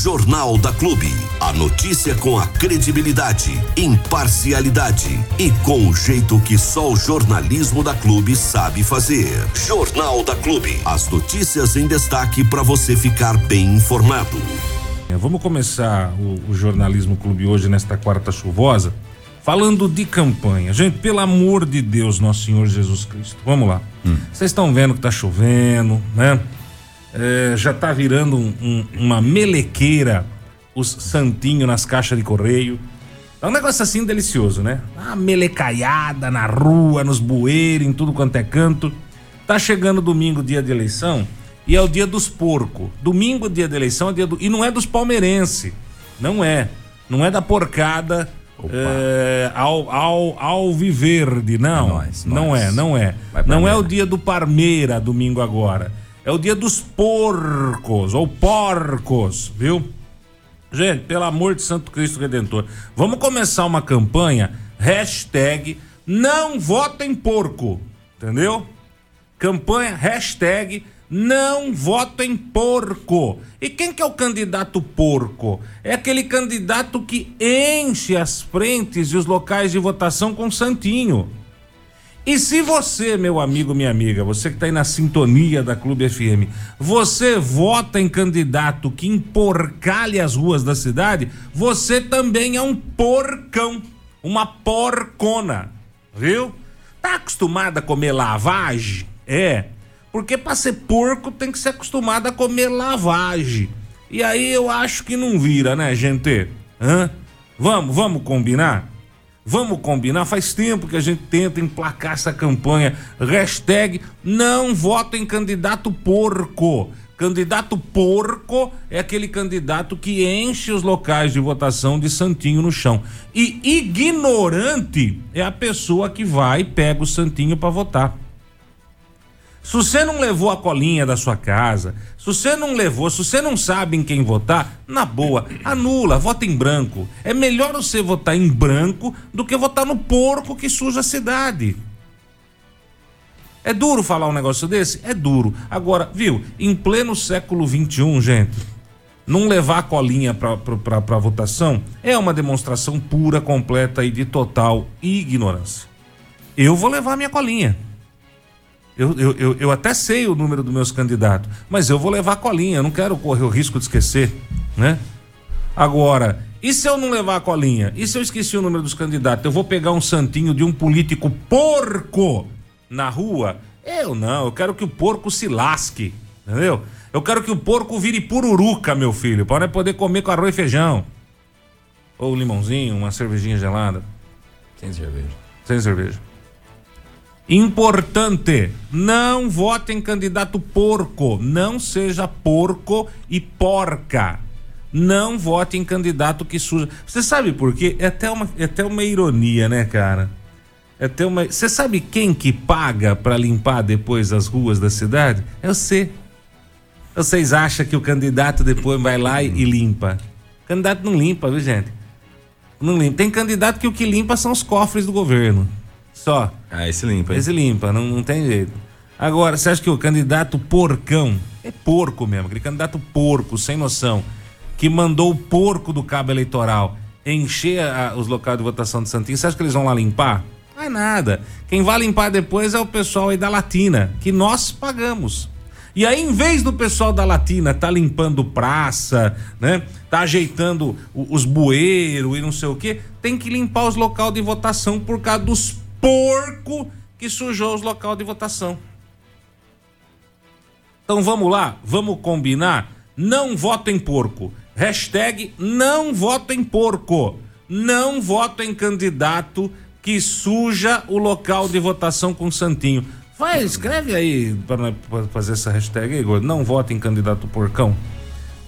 Jornal da Clube. A notícia com a credibilidade, imparcialidade e com o jeito que só o jornalismo da Clube sabe fazer. Jornal da Clube. As notícias em destaque para você ficar bem informado. Vamos começar o, o Jornalismo Clube hoje, nesta quarta chuvosa, falando de campanha. Gente, pelo amor de Deus, nosso Senhor Jesus Cristo. Vamos lá. Vocês estão vendo que tá chovendo, né? É, já tá virando um- um- uma melequeira os santinhos nas caixas de correio. É um negócio assim delicioso, né? Uma melecaiada na rua, nos bueiros, em tudo quanto é canto. Tá chegando domingo, dia de eleição, e é o dia dos porcos. Domingo, dia de eleição, é dia do... e não é dos palmeirenses. Não é. Não é da porcada é, ao, ao, ao Viverde, não. nós, não nós. é, não é. Não é o dia do Parmeira, domingo agora. É o dia dos porcos, ou porcos, viu? Gente, pelo amor de Santo Cristo Redentor, vamos começar uma campanha, hashtag não votem porco, entendeu? Campanha, hashtag não votem porco. E quem que é o candidato porco? É aquele candidato que enche as frentes e os locais de votação com santinho. E se você, meu amigo, minha amiga, você que está aí na sintonia da Clube FM, você vota em candidato que emporcalha as ruas da cidade, você também é um porcão, uma porcona, viu? Tá acostumado a comer lavagem? É, porque para ser porco tem que ser acostumado a comer lavagem. E aí eu acho que não vira, né, gente? Hã? Vamos, vamos combinar? Vamos combinar? Faz tempo que a gente tenta emplacar essa campanha. Hashtag não voto em candidato porco. Candidato porco é aquele candidato que enche os locais de votação de santinho no chão. E ignorante é a pessoa que vai e pega o santinho para votar. Se você não levou a colinha da sua casa, se você não levou, se você não sabe em quem votar, na boa, anula, vota em branco. É melhor você votar em branco do que votar no porco que suja a cidade. É duro falar um negócio desse? É duro. Agora, viu, em pleno século XXI, gente, não levar a colinha pra votação é uma demonstração pura, completa e de total ignorância. Eu vou levar minha colinha. Eu, eu, eu, eu até sei o número dos meus candidatos, mas eu vou levar a colinha, eu não quero correr o risco de esquecer, né? Agora, e se eu não levar a colinha? E se eu esqueci o número dos candidatos? Eu vou pegar um santinho de um político porco na rua? Eu não, eu quero que o porco se lasque, entendeu? Eu quero que o porco vire pururuca, meu filho, para poder comer com arroz e feijão. Ou limãozinho, uma cervejinha gelada. Sem cerveja. Sem cerveja. Importante, não vote em candidato porco. Não seja porco e porca. Não vote em candidato que suja. Você sabe por quê? É até uma, é até uma ironia, né, cara? É até uma. Você sabe quem que paga pra limpar depois as ruas da cidade? É você. Vocês acham que o candidato depois vai lá e, e limpa? O candidato não limpa, viu, gente? Não limpa. Tem candidato que o que limpa são os cofres do governo. Só. Ah, esse limpa, hein? Esse limpa, não, não tem jeito. Agora, você acha que o candidato porcão é porco mesmo, aquele candidato porco, sem noção, que mandou o porco do cabo eleitoral encher a- os locais de votação de Santinho, você acha que eles vão lá limpar? Não é nada. Quem vai limpar depois é o pessoal aí da Latina, que nós pagamos. E aí, em vez do pessoal da Latina tá limpando praça, né? Tá ajeitando os bueiros e não sei o quê, tem que limpar os locais de votação por causa dos porco que sujou os locais de votação. Então vamos lá, vamos combinar? Não voto em porco. Hashtag não voto em porco. Não voto em candidato que suja o local de votação com santinho. Vai, escreve aí para fazer essa hashtag aí, gordo. Não voto em candidato porcão.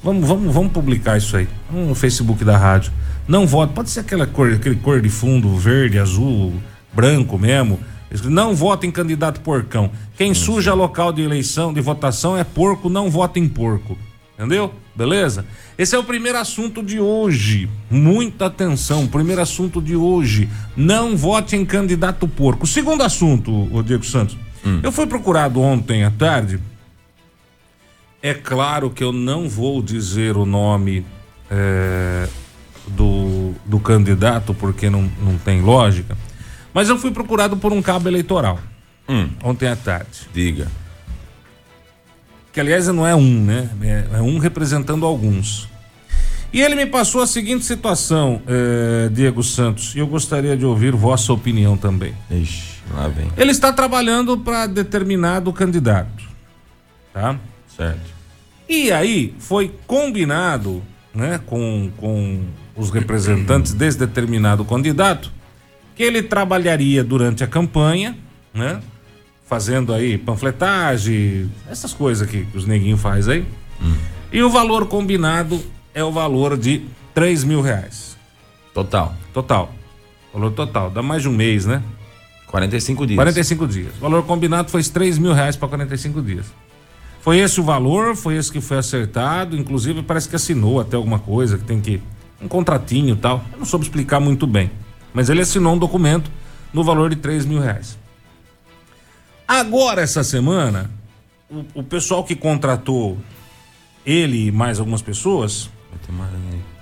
Vamos, vamos, vamos publicar isso aí no Facebook da rádio. Não voto, pode ser aquela cor, aquele cor de fundo verde, azul, branco mesmo. Não voto em candidato porcão. Quem suja local de eleição, de votação é porco, não vota em porco. Entendeu? Beleza? Esse é o primeiro assunto de hoje. Muita atenção. Primeiro assunto de hoje. Não vote em candidato porco. Segundo assunto, o Diego Santos. Eu fui procurado ontem à tarde. É claro que eu não vou dizer o nome é, do, do candidato, porque não, não tem lógica. Mas eu fui procurado por um cabo eleitoral Hum, ontem à tarde. diga. Que aliás não é um, né? É, é um representando alguns. E ele me passou a seguinte situação, eh, Diego Santos, e eu gostaria de ouvir vossa opinião também. Ixi, lá vem. Ele está trabalhando para determinado candidato, tá? Certo. E aí foi combinado, né, com, com os representantes desse determinado candidato, que ele trabalharia durante a campanha, né, fazendo aí panfletagem, essas coisas que os neguinhos faz aí. E o valor combinado é o valor de 3 mil reais. Total. Total. Valor total. Dá mais de um mês, né? 45 dias. 45 dias. O valor combinado foi 3 mil reais para 45 dias. Foi esse o valor, foi esse que foi acertado. Inclusive, parece que assinou até alguma coisa, que tem que. Um contratinho e tal. Eu não soube explicar muito bem. Mas ele assinou um documento no valor de 3 mil reais. Agora, essa semana, o, o pessoal que contratou ele e mais algumas pessoas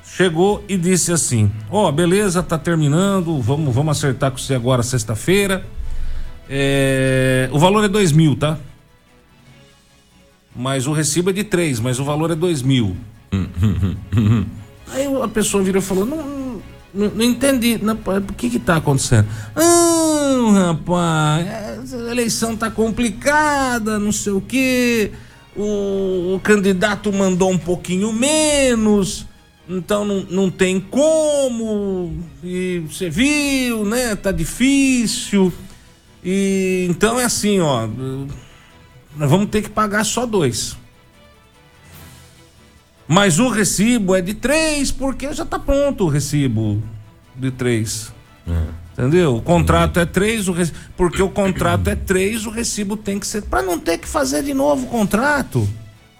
chegou e disse assim: Ó, beleza, tá terminando, vamos, vamos acertar com você agora sexta-feira. É, o valor é dois mil, tá? Mas o recibo é de três, mas o valor é dois mil. Aí a pessoa virou e falou: Não, não, não entendi, não, o que que tá acontecendo? Ah, rapaz, essa eleição tá complicada, não sei o quê. O, o candidato mandou um pouquinho menos, então não, não tem como. E você viu, né? Tá difícil. E então é assim, ó. Nós vamos ter que pagar só dois. Mas o recibo é de três, porque já tá pronto o recibo de três. Entendeu? O contrato é três, o rec... porque o contrato é três, o recibo tem que ser. Pra não ter que fazer de novo o contrato.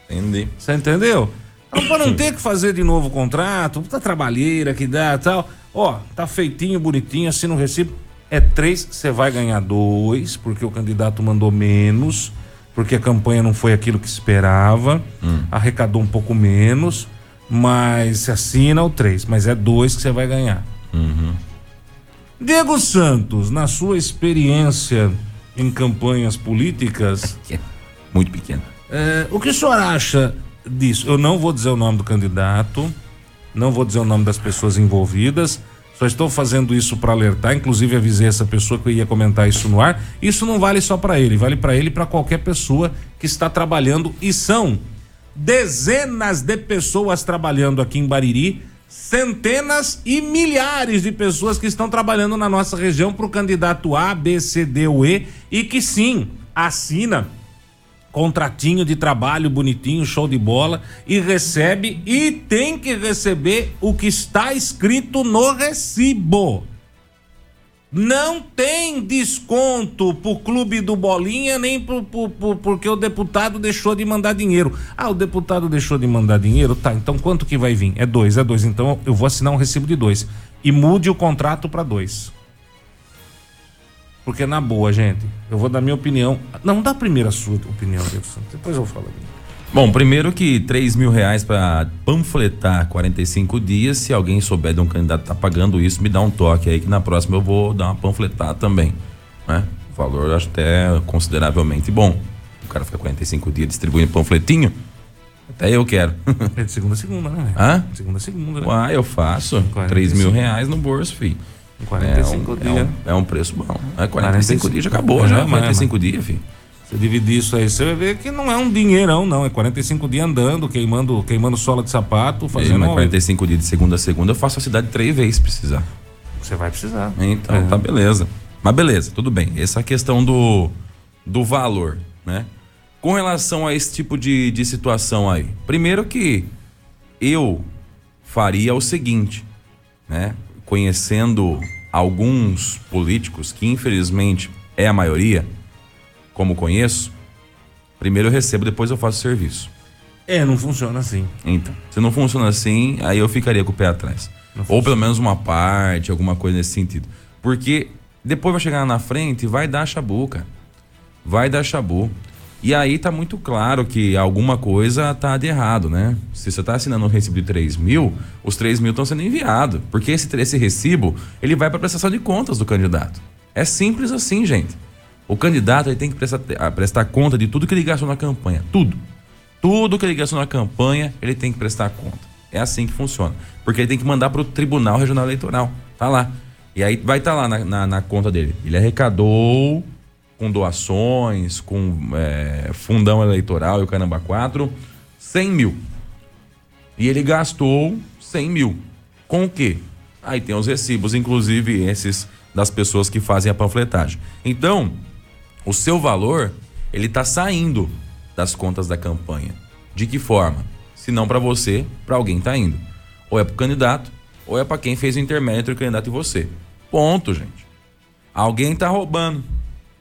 Entendi. Você entendeu? Então, pra não ter que fazer de novo o contrato, puta trabalheira que dá tal. Ó, tá feitinho, bonitinho, assina o recibo. É três, você vai ganhar dois, porque o candidato mandou menos, porque a campanha não foi aquilo que esperava, arrecadou um pouco menos, mas se assina o três, mas é dois que você vai ganhar. Diego Santos, na sua experiência em campanhas políticas, Muito pequeno. é, o que o senhor acha disso? Eu não vou dizer o nome do candidato, não vou dizer o nome das pessoas envolvidas. Só estou fazendo isso para alertar, inclusive avisei essa pessoa que eu ia comentar isso no ar. Isso não vale só para ele, vale para ele e para qualquer pessoa que está trabalhando e são dezenas de pessoas trabalhando aqui em Bariri, centenas e milhares de pessoas que estão trabalhando na nossa região para o candidato A, B, C, D ou E e que sim assina contratinho de trabalho bonitinho, show de bola e recebe e tem que receber o que está escrito no recibo. Não tem desconto pro clube do Bolinha, nem pro, pro- pro- porque o deputado deixou de mandar dinheiro. Ah, o deputado deixou de mandar dinheiro? Tá, então quanto que vai vir? É dois, é dois. Então eu vou assinar um recibo de dois. E mude o contrato para dois. Porque na boa, gente, eu vou dar minha opinião. Não, dá primeiro a sua opinião. Depois eu falo. Bom, primeiro que 3 mil reais pra panfletar 45 dias. Se alguém souber de um candidato que tá pagando isso, me dá um toque aí que na próxima eu vou dar uma panfletada também. Né? O valor eu acho até consideravelmente bom. O cara fica 45 dias distribuindo panfletinho. Até eu quero. É de segunda a segunda, né? Hã? De segunda a segunda, né? Uai, eu faço. 3 mil reais no bolso, filho. Em 45 é um, dias. É um, é um preço bom. É 45, 45 dias já acabou, É, já. mas- 45 dias, filho. Você dividir isso aí, você vai ver que não é um dinheirão, não. É 45 dias andando, queimando, queimando sola de sapato, fazendo. Mas 45 dias de segunda a segunda, eu faço a cidade três vezes se precisar. Você vai precisar. Então, É. tá beleza. Mas beleza, tudo bem. Essa questão do, do valor, né? Com relação a esse tipo de, de situação aí. Primeiro que eu faria o seguinte, né? Conhecendo alguns políticos, que infelizmente é a maioria, como conheço, primeiro eu recebo, depois eu faço serviço. É, não funciona assim. Então, se não funciona assim, aí eu ficaria com o pé atrás. Ou pelo menos uma parte, alguma coisa nesse sentido. Porque depois vai chegar na frente e vai dar chabu, cara. Vai dar chabu. E aí tá muito claro que alguma coisa tá de errado, né? Se você tá assinando um recibo de 3 mil, os 3 mil estão sendo enviados. Porque esse, esse recibo, ele vai para prestação de contas do candidato. É simples assim, gente. O candidato ele tem que prestar, prestar conta de tudo que ele gastou na campanha. Tudo. Tudo que ele gastou na campanha, ele tem que prestar conta. É assim que funciona. Porque ele tem que mandar para o Tribunal Regional Eleitoral. Tá lá. E aí vai estar tá lá na, na, na conta dele. Ele arrecadou com doações, com é, fundão eleitoral e o caramba 4, 100 mil. E ele gastou 100 mil. Com o quê? Aí tem os recibos, inclusive esses das pessoas que fazem a panfletagem. Então, o seu valor, ele está saindo das contas da campanha. De que forma? Se não para você, para alguém tá indo. Ou é para o candidato, ou é para quem fez o intermédio entre o candidato e você. Ponto, gente. Alguém está roubando.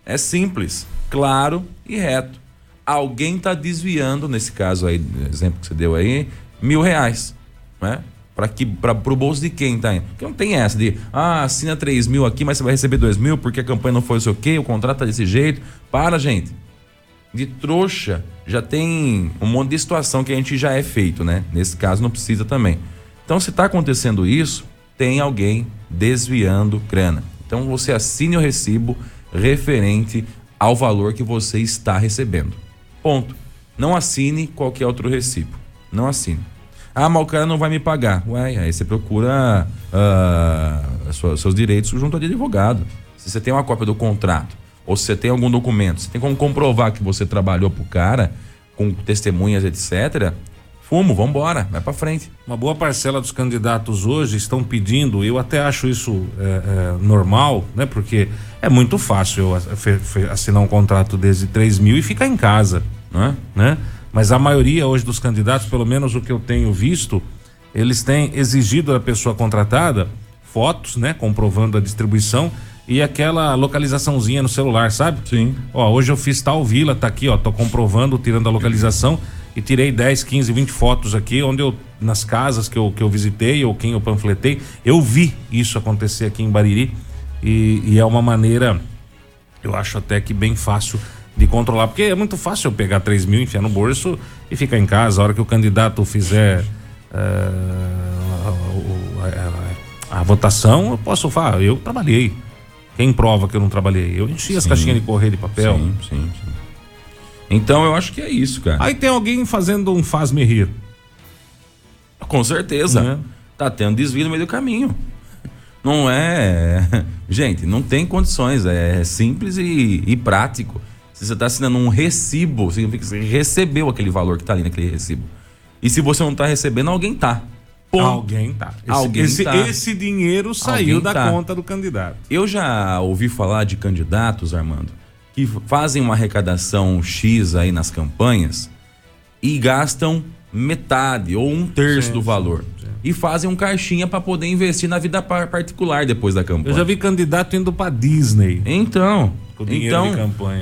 É simples, claro e reto. Alguém está desviando, nesse caso aí, exemplo que você deu aí, mil reais, né? Para que para o bolso de quem tá indo? Porque não tem essa de, ah, assina 3 mil aqui, mas você vai receber 2 mil porque a campanha não foi o seu quê, o contrato tá desse jeito. Para, gente. De trouxa, já tem um monte de situação que a gente já é feito, né? Nesse caso não precisa também. Então, se está acontecendo isso, tem alguém desviando grana. Então, você assine o recibo, referente ao valor que você está recebendo. Ponto. Não assine qualquer outro recibo. Não assine. Ah, mas o cara não vai me pagar. Ué, aí você procura uh, seus direitos junto de advogado. Se você tem uma cópia do contrato, ou se você tem algum documento, você tem como comprovar que você trabalhou pro cara, com testemunhas, etc., Fumo, vamos embora, vai para frente. Uma boa parcela dos candidatos hoje estão pedindo, eu até acho isso é, é, normal, né? Porque é muito fácil eu assinar um contrato desde 3 mil e ficar em casa, né? né? Mas a maioria hoje dos candidatos, pelo menos o que eu tenho visto, eles têm exigido da pessoa contratada fotos, né? Comprovando a distribuição e aquela localizaçãozinha no celular, sabe? Sim. Ó, hoje eu fiz tal vila, tá aqui, ó, tô comprovando, tirando a localização e tirei 10, 15, 20 fotos aqui, onde eu, nas casas que eu, que eu visitei ou quem eu panfletei, eu vi isso acontecer aqui em Bariri e, e é uma maneira, eu acho até que bem fácil de controlar, porque é muito fácil eu pegar 3 mil, enfiar no bolso e ficar em casa. A hora que o candidato fizer uh, a, a, a, votação, eu posso falar, eu trabalhei. Quem prova que eu não trabalhei? Eu enchi sim, as caixinhas de correio de papel. Sim, sim, sim. Então eu acho que é isso, cara. Aí tem alguém fazendo um faz-me rir. Com certeza. Né? Tá tendo desvio no meio do caminho. Não é. Gente, não tem condições. É simples e, e prático. Se você está assinando um recibo, significa que você recebeu aquele valor que está ali naquele recibo. E se você não está recebendo, alguém tá. Ponto. Alguém tá. Esse, alguém esse, tá. esse dinheiro saiu alguém da tá. conta do candidato. Eu já ouvi falar de candidatos, Armando, que fazem uma arrecadação X aí nas campanhas e gastam metade ou um terço sim, do valor. Sim, sim. E fazem um caixinha para poder investir na vida particular depois da campanha. Eu já vi candidato indo para Disney. Então, então,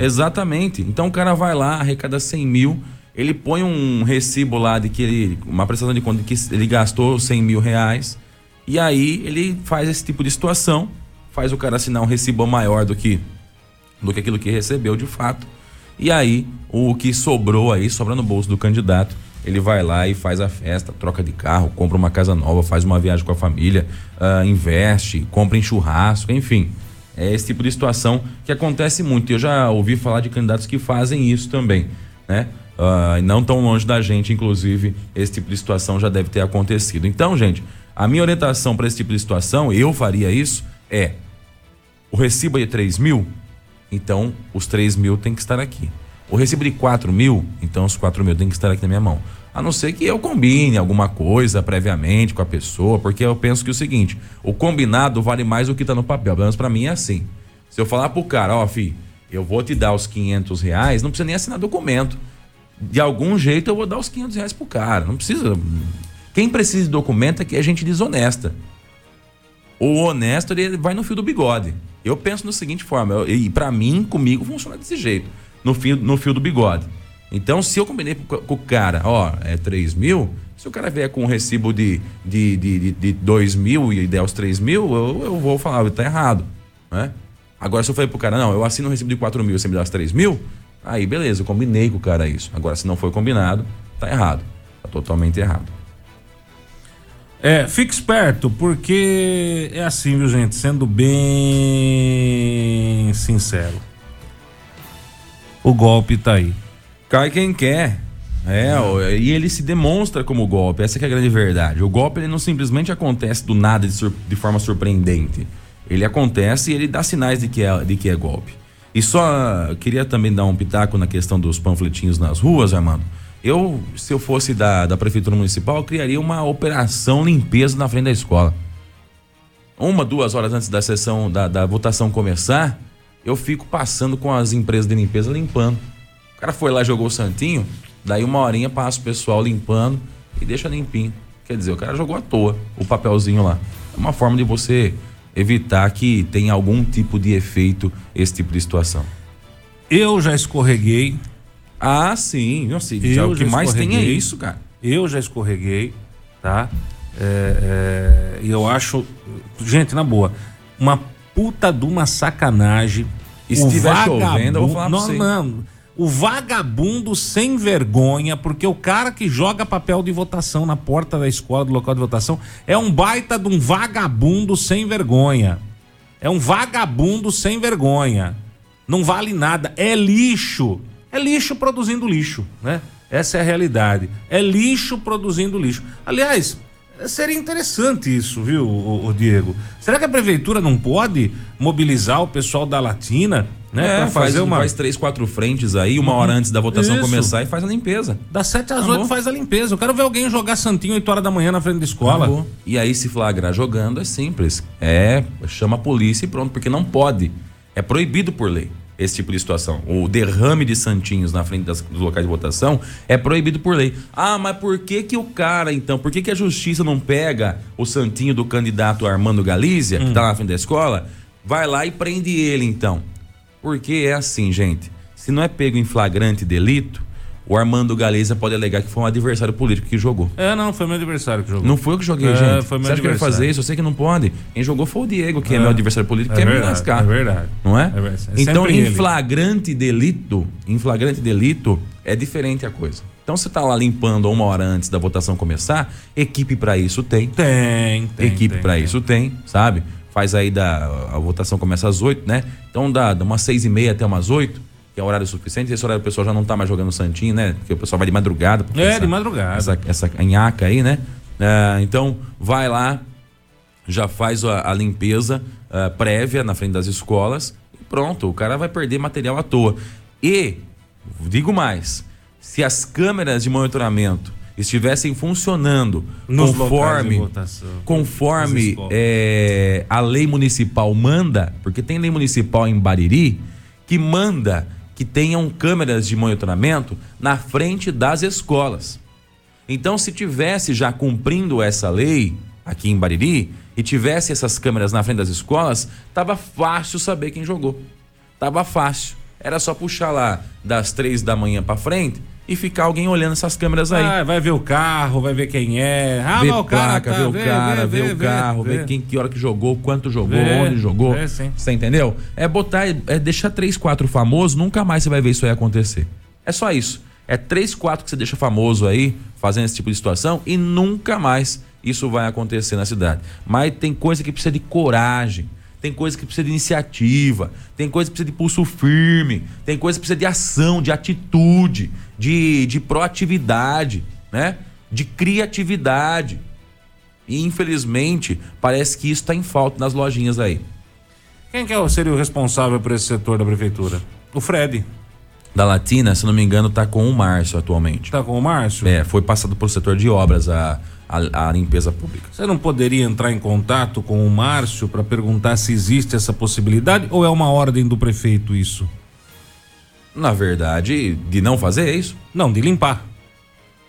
exatamente. Então o cara vai lá, arrecada 100 mil, ele põe um recibo lá de que ele, uma prestação de conta de que ele gastou 100 mil reais, e aí ele faz esse tipo de situação, faz o cara assinar um recibo maior do que do que aquilo que recebeu de fato. E aí, o que sobrou aí, sobra no bolso do candidato, ele vai lá e faz a festa, troca de carro, compra uma casa nova, faz uma viagem com a família, uh, investe, compra em churrasco, enfim. É esse tipo de situação que acontece muito. Eu já ouvi falar de candidatos que fazem isso também, né? Uh, não tão longe da gente, inclusive, esse tipo de situação já deve ter acontecido. Então, gente, a minha orientação para esse tipo de situação, eu faria isso, é o recibo é de 3 mil, então os 3 mil tem que estar aqui. O recibo de 4 mil, então os 4 mil tem que estar aqui na minha mão. A não ser que eu combine alguma coisa previamente com a pessoa, porque eu penso que é o seguinte: o combinado vale mais do que está no papel. Pelo menos para mim é assim. Se eu falar pro cara, ó, oh, fi, eu vou te dar os 500 reais, não precisa nem assinar documento. De algum jeito eu vou dar os 500 reais pro cara. Não precisa. Quem precisa de documento é que é gente desonesta. O honesto, ele vai no fio do bigode. Eu penso no seguinte forma, eu, e para mim, comigo, funciona desse jeito. No fio, no fio do bigode. Então, se eu combinei com, com o cara, ó, é 3 mil, se o cara vier com um recibo de, de, de, de, de 2 mil e der os 3 mil, eu, eu vou falar, tá errado. Né? Agora, se eu falei pro cara, não, eu assino um recibo de 4 mil e você me dá os 3 mil, Aí, beleza, eu combinei com o cara isso. Agora, se não foi combinado, tá errado. Tá totalmente errado. É, fique esperto, porque é assim, viu, gente? Sendo bem sincero. O golpe tá aí. Cai quem quer. É, e ele se demonstra como golpe, essa é a grande verdade. O golpe ele não simplesmente acontece do nada de, de forma surpreendente. Ele acontece e ele dá sinais de que é, de que é golpe. E só queria também dar um pitaco na questão dos panfletinhos nas ruas, Armando. Eu, se eu fosse da, da Prefeitura Municipal, eu criaria uma operação limpeza na frente da escola. Uma, duas horas antes da sessão, da, da votação começar, eu fico passando com as empresas de limpeza limpando. O cara foi lá, jogou o santinho, daí uma horinha passa o pessoal limpando e deixa limpinho. Quer dizer, o cara jogou à toa o papelzinho lá. É uma forma de você evitar que tenha algum tipo de efeito esse tipo de situação. Eu já escorreguei, Ah, sim. Sei, Eu já, o que mais tem é isso, cara. eu já escorreguei, tá? É, é, E eu acho, gente, na boa, uma puta de uma sacanagem. E se O tiver chovendo, eu vou falar pra não, você. não, o vagabundo sem vergonha, porque o cara que joga papel de votação na porta da escola, do local de votação, é um baita de um vagabundo sem vergonha. É um vagabundo sem vergonha. Não vale nada. É lixo. É lixo produzindo lixo, né? Essa é a realidade. É lixo produzindo lixo. Aliás, seria interessante isso, viu, ô, Diego? Será que a prefeitura não pode mobilizar o pessoal da Latina, né? É, pra faz, fazer uma. faz três, quatro frentes aí, uma hora antes da votação Isso. começar e faz a limpeza. Das 7 às Acabou. 8 faz a limpeza. Eu quero ver alguém jogar Santinho 8 horas da manhã na frente da escola. Acabou. E aí, se flagrar jogando, é simples. É, chama a polícia e pronto, porque não pode. É proibido por lei esse tipo de situação. O derrame de santinhos na frente das- dos locais de votação é proibido por lei. Ah, mas por que que o cara, então, por que que a justiça não pega o santinho do candidato Armando Galícia, que tá lá na frente da escola, vai lá e prende ele, então? Porque é assim, gente. Se não é pego em flagrante delito, o Armando Galícia pode alegar que foi um adversário político que jogou. É, não, foi meu adversário que jogou. Não foi eu que joguei, É, gente. foi meu Você acha que vai fazer isso? Eu sei que não pode. Quem jogou foi o Diego, que é, meu adversário político, É quer me verdade, lascar. é verdade. Não é? É verdade. É então, em ele. flagrante delito, em flagrante delito, é diferente a coisa. Então, você tá lá limpando uma hora antes da votação começar, equipe pra isso tem. Tem, tem. equipe tem. isso tem, sabe? Faz aí da. A votação começa às 8, né? Então dá, dá umas seis e meia até umas 8, que é horário suficiente. Esse horário o pessoal já não tá mais jogando Santinho, né? Porque o pessoal vai de madrugada. É, essa- de madrugada. Essa, essa aí, né? Ah, então, vai lá, já faz a, a limpeza ah, prévia na frente das escolas e pronto, o cara vai perder material à toa. E, digo mais, se as câmeras de monitoramento estivessem funcionando Nos conforme, votação. Conforme é, a lei municipal manda, porque tem lei municipal em Bariri que manda que tenham câmeras de monitoramento na frente das escolas. Então, se tivesse já cumprindo essa lei aqui em Bariri e tivesse essas câmeras na frente das escolas, tava fácil saber quem jogou. Tava fácil. Era só puxar lá das três da manhã pra frente e ficar alguém olhando essas câmeras aí. Ah, vai ver o carro, vai ver quem é. Ah, ver mas o cara placa, tá, ver o vê, cara, vê, ver vê, o carro, vê. ver quem que hora que jogou, quanto jogou, Vê, onde jogou. vê, sim. Você entendeu? É botar, é deixar três, quatro famosos, nunca mais você vai ver isso aí acontecer. É só isso. É três, quatro que você deixa famoso aí, fazendo esse tipo de situação, e nunca mais isso vai acontecer na cidade. Mas tem coisa que precisa de coragem. Tem coisa que precisa de iniciativa, tem coisa que precisa de pulso firme, tem coisa que precisa de ação, de atitude, de, de proatividade, né? De criatividade. E infelizmente, parece que isso está em falta nas lojinhas aí. Quem que é seria o responsável por esse setor da prefeitura? O Fred. Da Latina, se não me engano, tá com o Márcio atualmente. Tá com o Márcio? É, foi passado pro setor de obras a, a, a limpeza pública. Você não poderia entrar em contato com o Márcio para perguntar se existe essa possibilidade ou é uma ordem do prefeito isso? Na verdade, de não fazer é isso? Não, de limpar.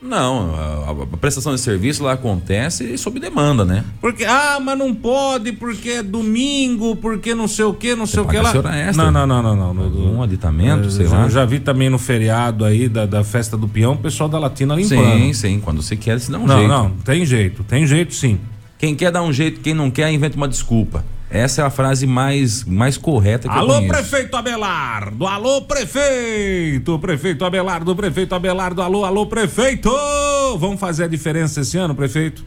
Não, a, a prestação de serviço lá acontece sob demanda, né? Porque, ah, mas não pode, porque é domingo, porque não sei o que, não sei o que lá. extra. Não, não, não, não, não. No- Um aditamento, Eu sei já, lá. já vi também no feriado aí da, da festa do peão, o pessoal da Latina limpando. Sim, sim, quando você quer, se dá um não, jeito. não, tem jeito, tem jeito sim. Quem quer dar um jeito, quem não quer, inventa uma desculpa. Essa é a frase mais, mais correta que Alô, eu conheço. prefeito Abelardo! Alô, prefeito! Prefeito Abelardo, prefeito Abelardo, alô, alô, prefeito! Vamos fazer a diferença esse ano, prefeito?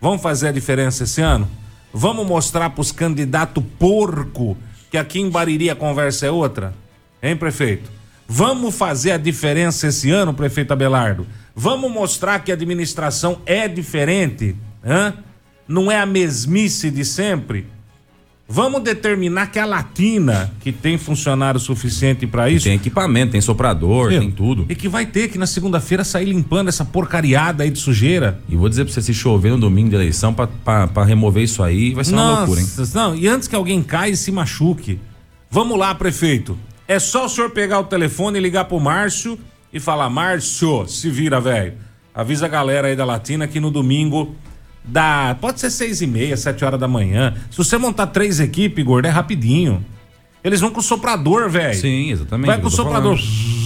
Vamos fazer a diferença esse ano? Vamos mostrar pros candidatos porco que aqui em Bariri a conversa é outra? Hein, prefeito? Vamos fazer a diferença esse ano, prefeito Abelardo? Vamos mostrar que a administração é diferente? Hã? Não é a mesmice de sempre? Vamos determinar que a Latina, que tem funcionário suficiente para isso, Tem equipamento, tem soprador, Meu, tem tudo. E que vai ter que na segunda-feira sair limpando essa porcariada aí de sujeira. E vou dizer pra você, se chover no domingo de eleição pra, pra, pra remover isso aí, vai ser uma loucura, hein? não, e antes que alguém caia e se machuque. Vamos lá, prefeito. É só o senhor pegar o telefone e ligar pro Márcio e falar: Márcio, se vira, velho. Avisa a galera aí da Latina que no domingo dá. Pode ser seis e meia, sete horas da manhã. Se você montar três equipes, gordo, é rapidinho. Eles vão com o soprador, velho. Sim, exatamente. Vai com o soprador. falando.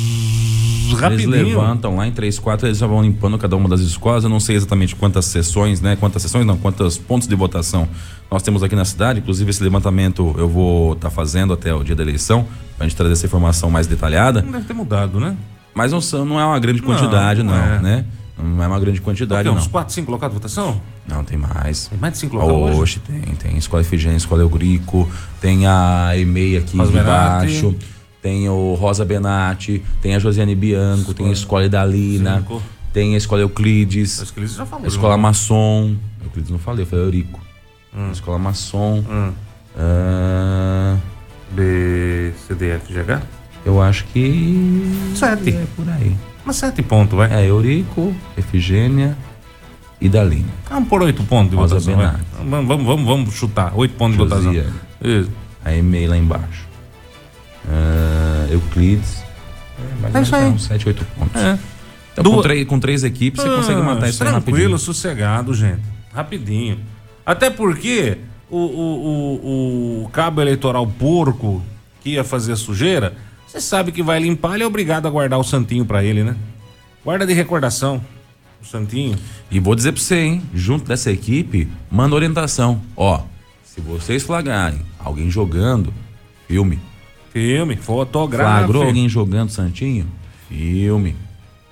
Eles Rapidinho. levantam lá em três, quatro, eles já vão limpando cada uma das escolas. Eu não sei exatamente quantas sessões, né? Quantas sessões, não, quantos pontos de votação nós temos aqui na cidade. Inclusive, esse levantamento eu vou estar fazendo até o dia da eleição, pra gente trazer essa informação mais detalhada. Não deve ter mudado, né? Mas não, não é uma grande quantidade, Não, não, não é. né? Não é uma grande quantidade, Tem uns não. 4, 5 locados de votação? Não, tem mais. Tem mais de 5 locados hoje? Hoje tem, tem Escola Efigênia, Escola Eurico, tem a EMEI aqui Rosa Benatti. embaixo, tem o Rosa Benatti, tem a Josiane Bianco, tem a Escola Idalina, Cinco. tem a Escola Euclides, que eles já falaram. a Escola Maçom, Euclides não falei, foi Eurico. Hum. A Escola Maçom, ah, B, C, D, F, G, H? eu acho que... Sete. É por aí. Mas 7 pontos, vai. É Eurico, Efigênia e Dalina. Vamos por 8 pontos de Rosa votação. Benatti. Vamos, vamos, vamos, vamos chutar. 8 pontos de votação. Isso. A EMEI lá embaixo. Ah, Euclides. É, mais É isso menos aí. uns 7, 8 pontos. É. Então, Duas- com, três, com três equipes, você consegue matar isso aí Tranquilo, rapidinho. sossegado, gente. Rapidinho. Até porque o, o, o, o cabo eleitoral porco que ia fazer sujeira, você sabe que vai limpar, ele é obrigado a guardar o santinho pra ele, né? Guarda de recordação. O santinho. E vou dizer pra você, hein? Junto dessa equipe, manda orientação. Ó, se vocês flagrarem alguém jogando, filme. Filme, fotografa. Flagrou alguém jogando Santinho? Filme.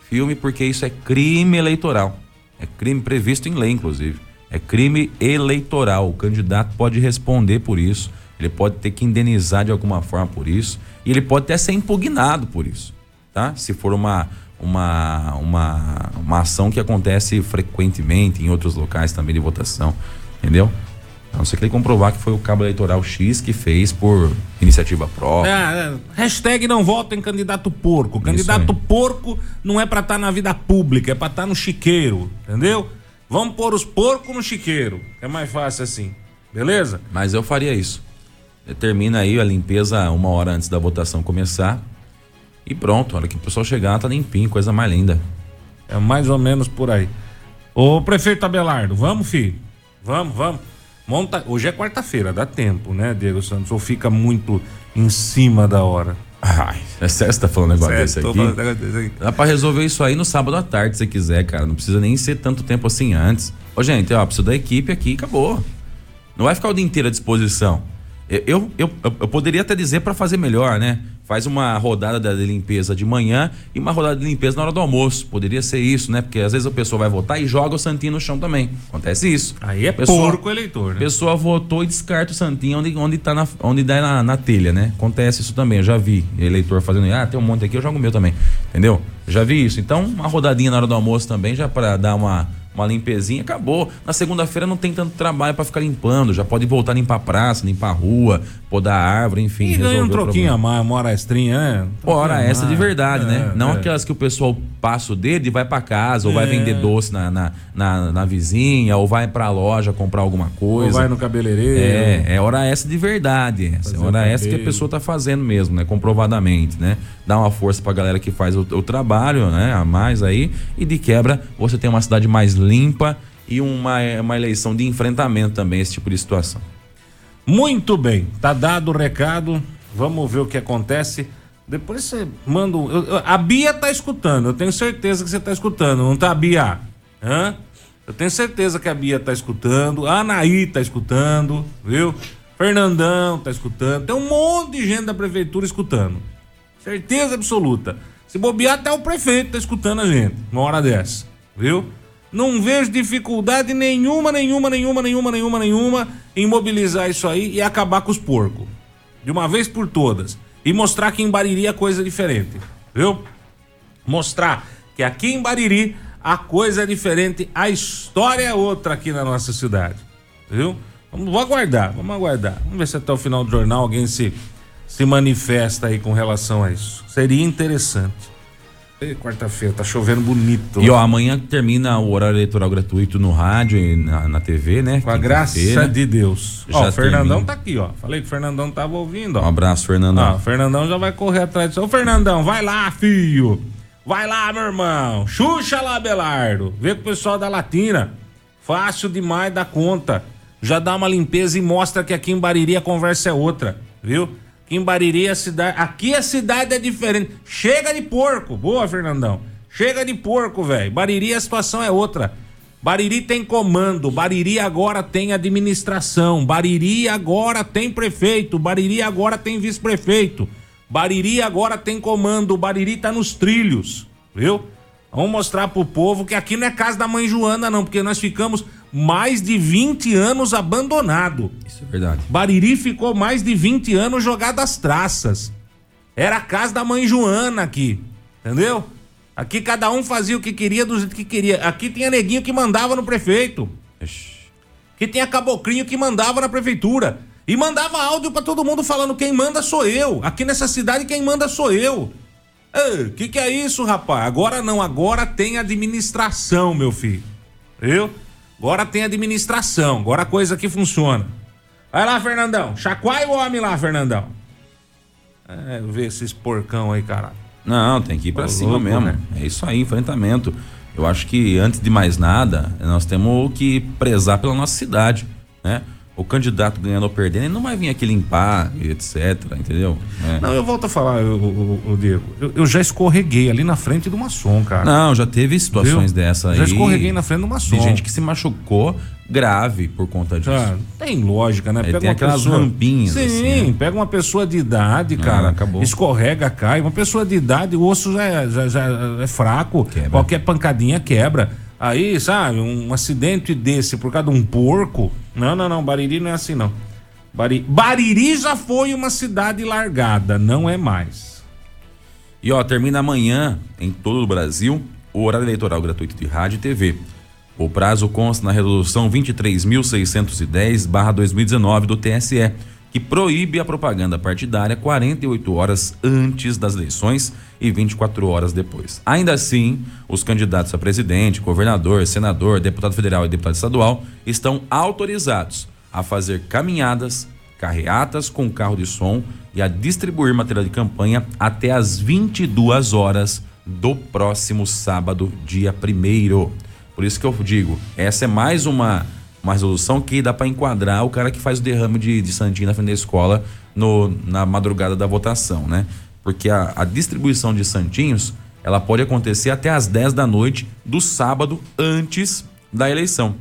Filme porque isso é crime eleitoral. É crime previsto em lei, inclusive. É crime eleitoral. O candidato pode responder por isso. Ele pode ter que indenizar de alguma forma por isso. E ele pode até ser impugnado por isso. Tá? Se for uma, uma, uma, uma ação que acontece frequentemente em outros locais também de votação. Entendeu? A não ser que ele comprovar que foi o cabo eleitoral X que fez por iniciativa própria. É, é, hashtag não voto em candidato porco. Candidato porco não é pra estar na vida pública, é pra estar no chiqueiro, entendeu? Vamos pôr os porcos no chiqueiro. É mais fácil assim. Beleza? Mas eu faria isso. Termina aí a limpeza uma hora antes da votação começar. E pronto, a hora que o pessoal chegar, tá limpinho, coisa mais linda. É mais ou menos por aí. Ô prefeito Abelardo, vamos, filho? Vamos, vamos. Monta. Hoje é quarta-feira, dá tempo, né, Diego Santos? Ou fica muito em cima da hora? Ai, é tá falando um negócio desse aqui? falando. Dá pra resolver isso aí no sábado à tarde, se você quiser, cara. Não precisa nem ser tanto tempo assim antes. Ô, gente, ó, precisa da equipe aqui, acabou. Não vai ficar o dia inteiro à disposição. Eu, eu, eu, poderia até dizer pra fazer melhor, né? Faz uma rodada da- de limpeza de manhã e uma rodada de limpeza na hora do almoço. Poderia ser isso, né? Porque às vezes a pessoa vai votar e joga o santinho no chão também. Acontece isso. Aí é Pessoa- porco eleitor, a né? pessoa votou e descarta o santinho onde, onde, tá na, onde dá na, na telha, né? Acontece isso também, eu já vi. Eleitor fazendo, ah, tem um monte aqui, eu jogo o meu também. Entendeu? Já vi isso. Então, uma rodadinha na hora do almoço também, já para dar uma, uma limpezinha, acabou. Na segunda-feira não tem tanto trabalho para ficar limpando, já pode voltar a limpar a praça, limpar a rua, podar a árvore, enfim. E ganha um troquinho a mais, uma hora extrinha, né? Hora essa de verdade, né? É, Não é. aquelas que o pessoal passa o dedo e vai pra casa, ou vai É. vender doce na, na, na, na vizinha, ou vai pra loja comprar alguma Ou coisa. vai no cabeleireiro. É, é hora essa de verdade. Essa. É hora essa que a pessoa tá fazendo mesmo, né? Comprovadamente, né? Dá uma força pra galera que faz o, o trabalho, né? A mais aí. E de quebra, você tem uma cidade mais limpa e uma, uma eleição de enfrentamento também, esse tipo de situação. Muito bem, tá dado o recado. Vamos ver o que acontece. Depois você manda. um- eu- a Bia tá escutando, eu tenho certeza que você tá escutando, não tá, Bia? Hã? Eu tenho certeza que a Bia tá escutando, a Anaí tá escutando, viu? Fernandão tá escutando, tem um monte de gente da prefeitura escutando. Certeza absoluta. Se bobear, até o prefeito tá escutando a gente, uma hora dessa, viu? Não vejo dificuldade nenhuma, nenhuma, nenhuma, nenhuma, nenhuma, nenhuma em mobilizar isso aí e acabar com os porcos. De uma vez por todas. E mostrar que em Bariri é coisa diferente, viu? Mostrar que aqui em Bariri a coisa é diferente, a história é outra aqui na nossa cidade, viu? Vamos, aguardar, vamos aguardar. Vamos ver se até o final do jornal alguém se, se manifesta aí com relação a isso. Seria interessante. Quarta-feira, tá chovendo bonito. E ó, amanhã termina o horário eleitoral gratuito no rádio e na, na TV, né? Com a graça de Deus. Já ó, o Fernandão termina. tá aqui, ó. Falei que o Fernandão tava ouvindo, ó. Um abraço, Fernandão. Ó, o Fernandão já vai correr atrás disso. Ô, Fernandão, vai lá, filho. Vai lá, meu irmão. Xuxa lá, Belardo. Vê com o pessoal da Latina. Fácil demais da conta já dá uma limpeza e mostra que aqui em Bariri a conversa é outra, viu? Aqui em Bariri a cidade, aqui a cidade é diferente. Chega de porco, boa Fernandão. Chega de porco, velho. Bariri a situação é outra. Bariri tem comando, Bariri agora tem administração, Bariri agora tem prefeito, Bariri agora tem vice-prefeito, Bariri agora tem comando, Bariri tá nos trilhos, viu? Vamos mostrar pro povo que aqui não é casa da mãe Joana, não, porque nós ficamos mais de 20 anos abandonado. Isso é verdade. Bariri ficou mais de 20 anos jogado às traças. Era a casa da mãe Joana aqui, entendeu? Aqui cada um fazia o que queria do jeito que queria. Aqui tinha neguinho que mandava no prefeito. Que tinha caboclinho que mandava na prefeitura. E mandava áudio para todo mundo falando: quem manda sou eu. Aqui nessa cidade quem manda sou eu. O que, que é isso, rapaz? Agora não, agora tem administração, meu filho. Viu? Agora tem administração, agora a coisa aqui funciona. Vai lá, Fernandão. Chacoalha o homem lá, Fernandão. É, ver esses porcão aí, caralho. Não, tem que ir pra Ô, cima louco, mesmo. Né? É isso aí, enfrentamento. Eu acho que antes de mais nada, nós temos que prezar pela nossa cidade, né? O candidato ganhando ou perdendo, ele não vai vir aqui limpar, etc, entendeu? É. Não, eu volto a falar, o, Diego, eu, eu, já escorreguei ali na frente do maçom, cara. Não, já teve situações dessa aí. Já escorreguei na frente do maçom. De gente que se machucou grave por conta disso. Ah, tem lógica, né? Pega tem aquelas pessoa... rampinhas. Sim, assim, né? pega uma pessoa de idade, ah, cara, ah, escorrega, cai. Uma pessoa de idade, o osso já é, já, já é fraco, quebra. qualquer pancadinha quebra. Aí, sabe, um acidente desse por causa de um porco. Não, não, não. Bariri não é assim, não. Bariri, Bariri já foi uma cidade largada, não é mais. E ó, termina amanhã em todo o Brasil o horário eleitoral gratuito de rádio e TV. O prazo consta na resolução 23.610/2019 do TSE que proíbe a propaganda partidária 48 horas antes das eleições e 24 horas depois. Ainda assim, os candidatos a presidente, governador, senador, deputado federal e deputado estadual estão autorizados a fazer caminhadas, carreatas com carro de som e a distribuir material de campanha até as 22 horas do próximo sábado, dia 1 Por isso que eu digo, essa é mais uma uma resolução que dá para enquadrar o cara que faz o derrame de, de santinho na frente da escola no, na madrugada da votação, né? Porque a, a distribuição de santinhos ela pode acontecer até às 10 da noite do sábado antes da eleição.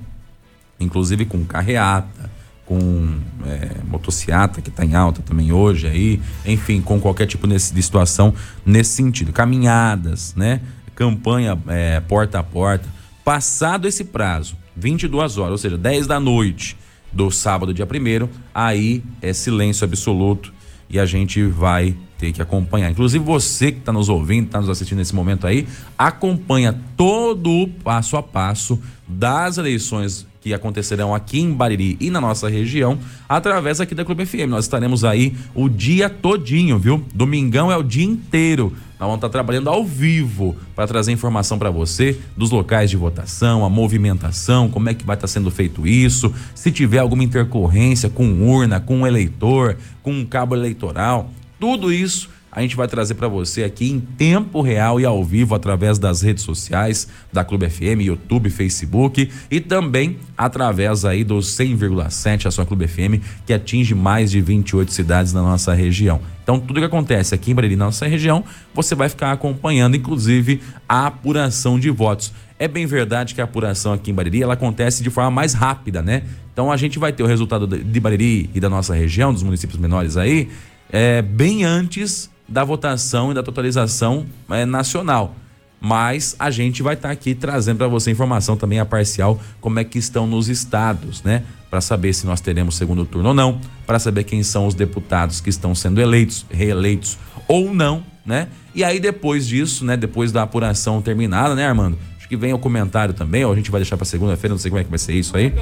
Inclusive com carreata, com é, motociata que está em alta também hoje aí, enfim, com qualquer tipo de situação nesse sentido. Caminhadas, né? Campanha é, porta a porta. Passado esse prazo, 22 horas, ou seja, 10 da noite do sábado, dia 1 aí é silêncio absoluto e a gente vai ter que acompanhar. Inclusive você que está nos ouvindo, está nos assistindo nesse momento aí, acompanha todo o passo a passo das eleições que acontecerão aqui em Bariri e na nossa região, através aqui da Clube FM. Nós estaremos aí o dia todinho, viu? Domingão é o dia inteiro. Nós vamos estar trabalhando ao vivo para trazer informação para você dos locais de votação, a movimentação, como é que vai estar sendo feito isso, se tiver alguma intercorrência com urna, com eleitor, com um cabo eleitoral, tudo isso a gente vai trazer para você aqui em tempo real e ao vivo através das redes sociais da Clube FM, YouTube, Facebook e também através aí do 100,7 a sua Clube FM, que atinge mais de 28 cidades na nossa região. Então, tudo que acontece aqui em Brasília, na nossa região, você vai ficar acompanhando, inclusive, a apuração de votos. É bem verdade que a apuração aqui em Bariri ela acontece de forma mais rápida, né? Então a gente vai ter o resultado de Bariri e da nossa região, dos municípios menores aí, é, bem antes da votação e da totalização é, nacional. Mas a gente vai estar tá aqui trazendo para você informação também a parcial, como é que estão nos estados, né? Para saber se nós teremos segundo turno ou não, para saber quem são os deputados que estão sendo eleitos, reeleitos ou não, né? E aí depois disso, né, depois da apuração terminada, né, Armando? Acho que vem o comentário também, a gente vai deixar para segunda-feira, não sei como é que vai ser isso aí.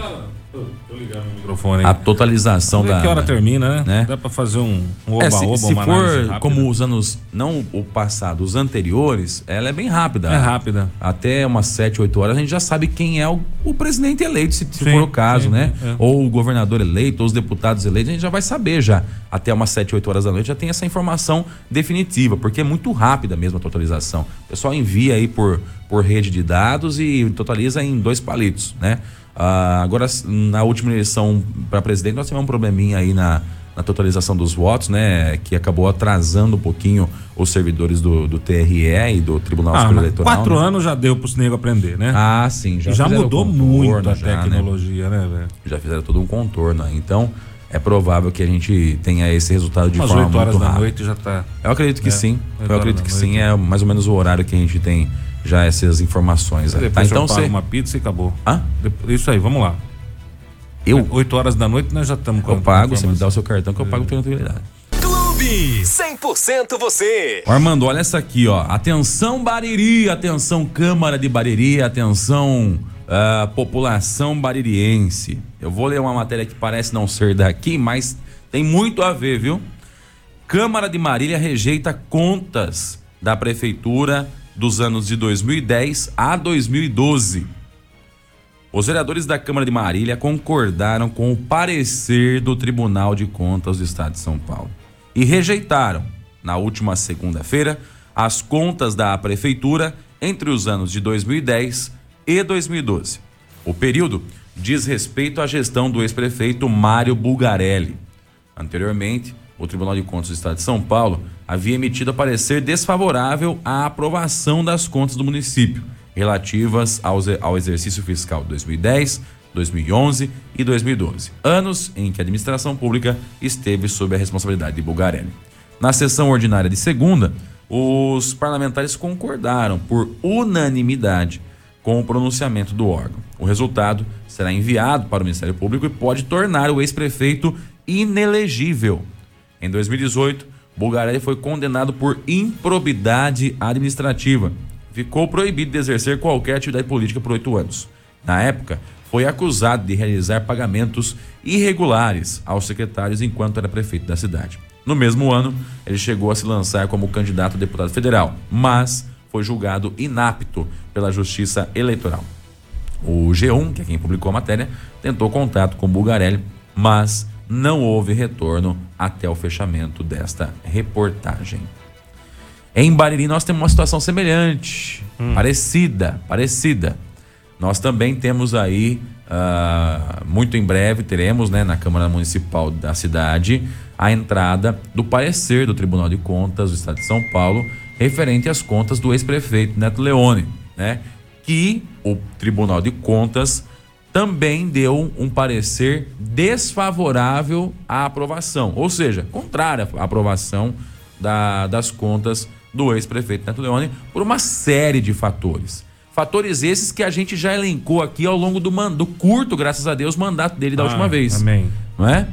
A totalização da. Que hora termina, né? né? Dá para fazer um, um oba, é, se, se for como os anos, não o passado, os anteriores, ela é bem rápida. É rápida. Até umas 7, 8 horas a gente já sabe quem é o, o presidente eleito, se, se sim, for o caso, sim, né? É. Ou o governador eleito, ou os deputados eleitos, a gente já vai saber já. Até umas 7, 8 horas da noite já tem essa informação definitiva, porque é muito rápida mesmo a totalização. O pessoal envia aí por, por rede de dados e totaliza em dois palitos, né? Ah, agora, na última eleição para presidente, nós tivemos um probleminha aí na, na totalização dos votos, né? Que acabou atrasando um pouquinho os servidores do, do TRE e do Tribunal ah, Superior Eleitoral. Quatro né? anos já deu para os negros aprender, né? Ah, sim. Já, já mudou muito a já, né? tecnologia, né, velho? Já fizeram todo um contorno. Então, é provável que a gente tenha esse resultado de Umas forma 8 horas muito da noite já está. Eu acredito que é, sim. Eu acredito que sim. É mais ou menos o horário que a gente tem já essas informações. Depois tá, então você uma pizza e acabou. Hã? Isso aí, vamos lá. Eu? 8 horas da noite nós já estamos com Eu pago, você me dá o seu cartão que eu pago pela utilidade. Clube 100% você. Armando, olha essa aqui, ó. Atenção Bariri, atenção Câmara de Bariri, atenção uh, população baririense. Eu vou ler uma matéria que parece não ser daqui, mas tem muito a ver, viu? Câmara de Marília rejeita contas da prefeitura dos anos de 2010 a 2012. Os vereadores da Câmara de Marília concordaram com o parecer do Tribunal de Contas do Estado de São Paulo e rejeitaram, na última segunda-feira, as contas da prefeitura entre os anos de 2010 e 2012. O período diz respeito à gestão do ex-prefeito Mário Bulgarelli. Anteriormente, o Tribunal de Contas do Estado de São Paulo havia emitido parecer desfavorável à aprovação das contas do município relativas ao exercício fiscal 2010, 2011 e 2012, anos em que a administração pública esteve sob a responsabilidade de Bulgarelli. Na sessão ordinária de segunda, os parlamentares concordaram por unanimidade com o pronunciamento do órgão. O resultado será enviado para o Ministério Público e pode tornar o ex-prefeito inelegível. Em 2018, Bulgarelli foi condenado por improbidade administrativa. Ficou proibido de exercer qualquer atividade política por oito anos. Na época, foi acusado de realizar pagamentos irregulares aos secretários enquanto era prefeito da cidade. No mesmo ano, ele chegou a se lançar como candidato a deputado federal, mas foi julgado inapto pela Justiça Eleitoral. O G1, que é quem publicou a matéria, tentou contato com Bulgarelli, mas não houve retorno até o fechamento desta reportagem. Em Bariri nós temos uma situação semelhante, hum. parecida, parecida. Nós também temos aí, uh, muito em breve, teremos né, na Câmara Municipal da cidade a entrada do parecer do Tribunal de Contas do Estado de São Paulo referente às contas do ex-prefeito Neto Leone, né? Que o Tribunal de Contas também deu um parecer desfavorável à aprovação, ou seja, contrária à aprovação da, das contas do ex-prefeito Neto Leone por uma série de fatores. Fatores esses que a gente já elencou aqui ao longo do, do curto, graças a Deus, mandato dele da ah, última vez. Amém. Não é?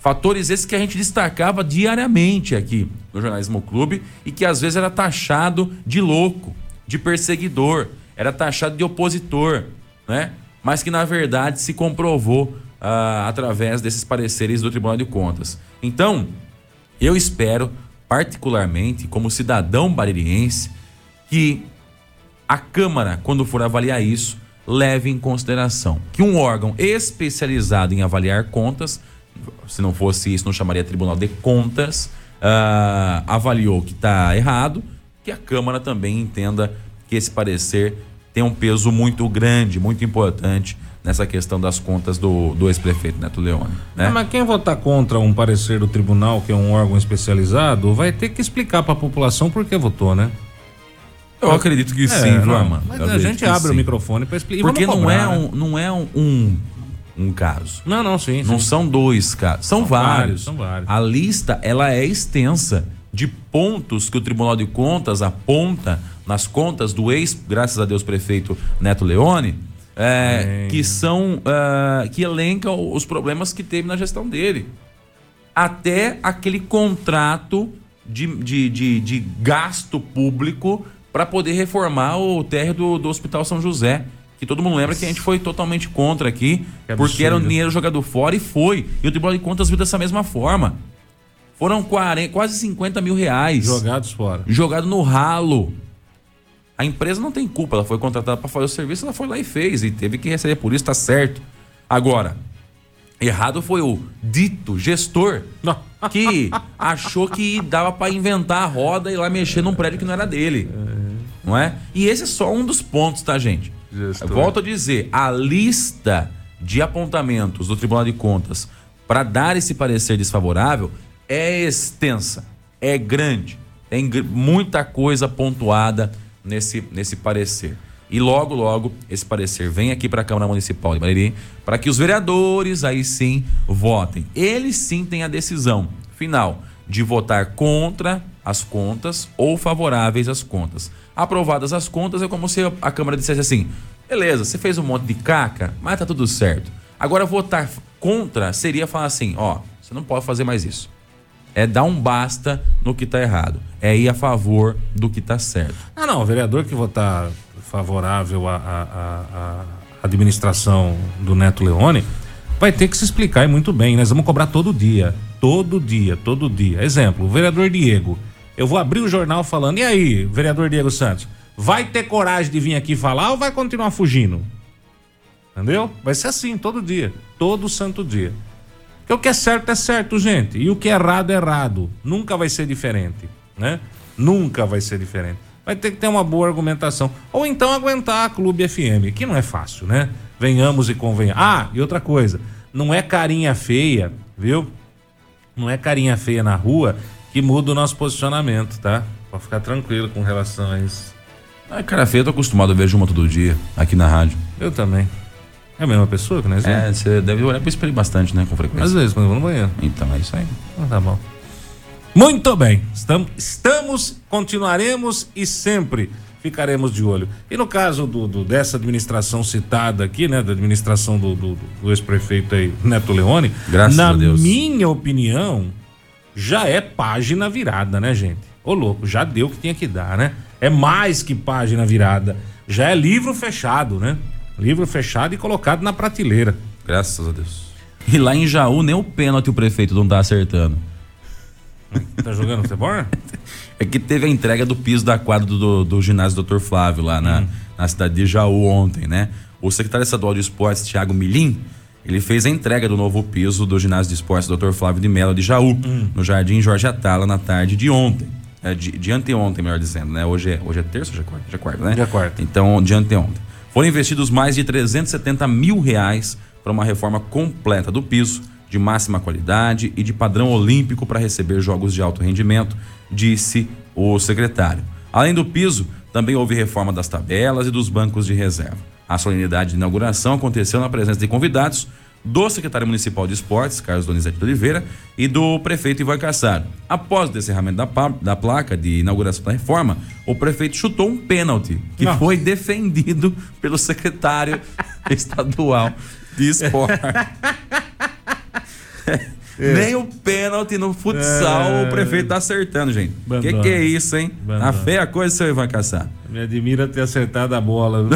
Fatores esses que a gente destacava diariamente aqui no Jornalismo Clube e que às vezes era taxado de louco, de perseguidor, era taxado de opositor, né? Mas que na verdade se comprovou ah, através desses pareceres do Tribunal de Contas. Então, eu espero, particularmente, como cidadão baririense, que a Câmara, quando for avaliar isso, leve em consideração que um órgão especializado em avaliar contas, se não fosse isso, não chamaria Tribunal de Contas, ah, avaliou que está errado, que a Câmara também entenda que esse parecer tem um peso muito grande, muito importante nessa questão das contas do, do ex-prefeito Neto Leone. Né? Ah, mas quem votar contra um parecer do tribunal, que é um órgão especializado, vai ter que explicar para a população por que votou, né? Eu acredito que sim, É, viu, não, Armando? Mas a gente abre o sim. microfone para explicar. Porque vamos não, é cobrar, né? um, não é um, um, um caso. Não, não, sim. Não sim. são dois casos, são, São vários. vários, são vários. A lista ela é extensa de pontos que o Tribunal de Contas aponta nas contas do ex, graças a Deus, prefeito Neto Leone, é, que são ah, que elencam os problemas que teve na gestão dele. Até aquele contrato de, de, de, de gasto público para poder reformar o térreo do, do Hospital São José. Que todo mundo lembra que a gente foi totalmente contra aqui, Que porque era o dinheiro jogado fora e foi. E o Tribunal de Contas viu dessa mesma forma. Foram 40, quase 50 mil reais Jogados fora. jogado no ralo. A empresa não tem culpa, ela foi contratada para fazer o serviço, ela foi lá e fez e teve que receber por isso, tá certo. Agora, errado foi o dito gestor que achou que dava para inventar a roda e lá mexer num prédio que não era dele. Não é? E esse é só um dos pontos, tá, gente? Gestor. Volto a dizer, a lista de apontamentos do Tribunal de Contas para dar esse parecer desfavorável é extensa, é grande, tem muita coisa pontuada nesse, nesse parecer. E logo, logo, esse parecer vem aqui para a Câmara Municipal de Bariri para que os vereadores aí sim votem. Eles sim têm a decisão final de votar contra as contas ou favoráveis às contas. Aprovadas as contas é como se a Câmara dissesse assim: beleza, você fez um monte de caca, mas tá tudo certo. Agora votar contra seria falar assim: ó, você não pode fazer mais isso. É dar um basta no que tá errado. É ir a favor do que tá certo. Ah, não, o vereador que votar favorável à administração do Neto Leone vai ter que se explicar e muito bem. Nós vamos cobrar todo dia. Todo dia, todo dia. Exemplo, o vereador Diego. Eu vou abrir o jornal falando, e aí, vereador Diego Santos, vai ter coragem de vir aqui falar ou vai continuar fugindo? Entendeu? Vai ser assim, todo dia. Todo santo dia. Porque o que é certo é certo, gente. E o que é errado é errado. Nunca vai ser diferente, né? Nunca vai ser diferente. Vai ter que ter uma boa argumentação. Ou então aguentar a Clube FM, que não é fácil, né? Venhamos e convenhamos. Ah, e outra coisa. Não é carinha feia, viu? Não é carinha feia na rua que muda o nosso posicionamento, tá? Pode ficar tranquilo com relação a isso. Ah, cara feio, eu tô acostumado a ver uma todo dia aqui na rádio. Eu também. É a mesma pessoa que nós É, vemos? você deve olhar pro espelho bastante, né? Com Às frequência. vezes, quando eu vou no banheiro. Então é isso aí. Ah, tá bom. Muito bem. Estamos, estamos, continuaremos e sempre ficaremos de olho. E no caso do, do- dessa administração citada aqui, né? Da administração do, do- do ex-prefeito aí, Neto Leone, Graças na a Deus. minha opinião, já é página virada, né, gente? Ô louco, já deu o que tinha que dar, né? É mais que página virada. Já é livro fechado, né? Livro fechado e colocado na prateleira. Graças a Deus. E lá em Jaú, nem o pênalti o prefeito não tá acertando. Tá jogando futebol? É que teve a entrega do piso da quadra do, do, do ginásio Dr. Flávio lá na, na cidade de Jaú ontem, né? O secretário estadual de esportes, Thiago Milim, ele fez a entrega do novo piso do ginásio de esportes Dr. Flávio de Mello de Jaú, no Jardim Jorge Atala, na tarde de ontem. É, de, de anteontem, melhor dizendo, né? Hoje é, hoje é terça ou hoje é quarta? Hoje é quarta, né? Hoje é quarta. Então, de anteontem. Foram investidos mais de 370 mil reais para uma reforma completa do piso, de máxima qualidade e de padrão olímpico para receber jogos de alto rendimento, disse o secretário. Além do piso, também houve reforma das tabelas e dos bancos de reserva. A solenidade de inauguração aconteceu na presença de convidados do secretário municipal de esportes, Carlos Donizete de Oliveira, e do prefeito Ivan Cassaro. Após o descerramento da, da placa de inauguração da reforma, o prefeito chutou um pênalti, que Não. foi defendido pelo secretário estadual de esporte. Nem o pênalti no futsal É. o prefeito tá acertando, gente. Que Bandana. que é isso, hein? Bandana. Tá feia a coisa, seu Ivan Cassaro. Me admira ter acertado a bola.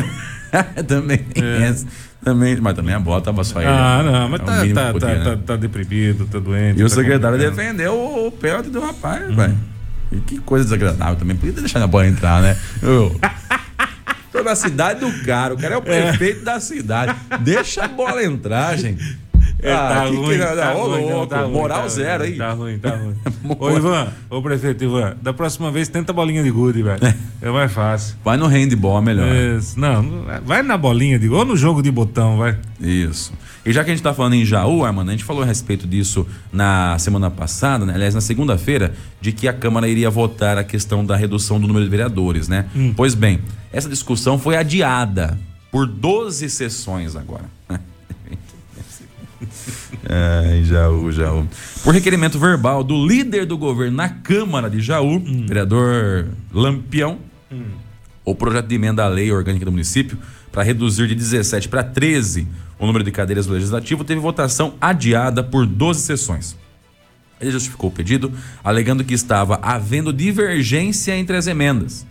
também essa. Também, mas também a bola tava só aí. É. ah, não, mas É tá, tá, tá, tá, né? tá deprimido, tá doente. E o tá secretário complicado. defendeu o, o pênalti do rapaz, Hum. velho. E que coisa desagradável também. Podia ter deixado a bola entrar, né? Eu, tô na cidade do cara, o cara é o prefeito da cidade. Deixa a bola entrar, gente. É, tá que ruim, que- tá ô, ruim, louco, tá moral tá zero aí. Tá ruim, tá ruim. ô. Ivan, ô prefeito Ivan, da próxima vez tenta a bolinha de gude, velho. É mais fácil. Vai no handball melhor. Isso, não, vai na bolinha de ou no jogo de botão, vai. Isso. E já que a gente está falando em Jaú, Armando, a gente falou a respeito disso na semana passada, né? aliás, na segunda-feira, de que a Câmara iria votar a questão da redução do número de vereadores, né? Hum. Pois bem, essa discussão foi adiada por 12 sessões agora. Ai, Jaú, Jaú. Por requerimento verbal do líder do governo na Câmara de Jaú, hum. vereador Lampião, hum. o projeto de emenda à lei orgânica do município para reduzir de 17 para 13 o número de cadeiras do legislativo teve votação adiada por 12 sessões. Ele justificou o pedido, alegando que estava havendo divergência entre as emendas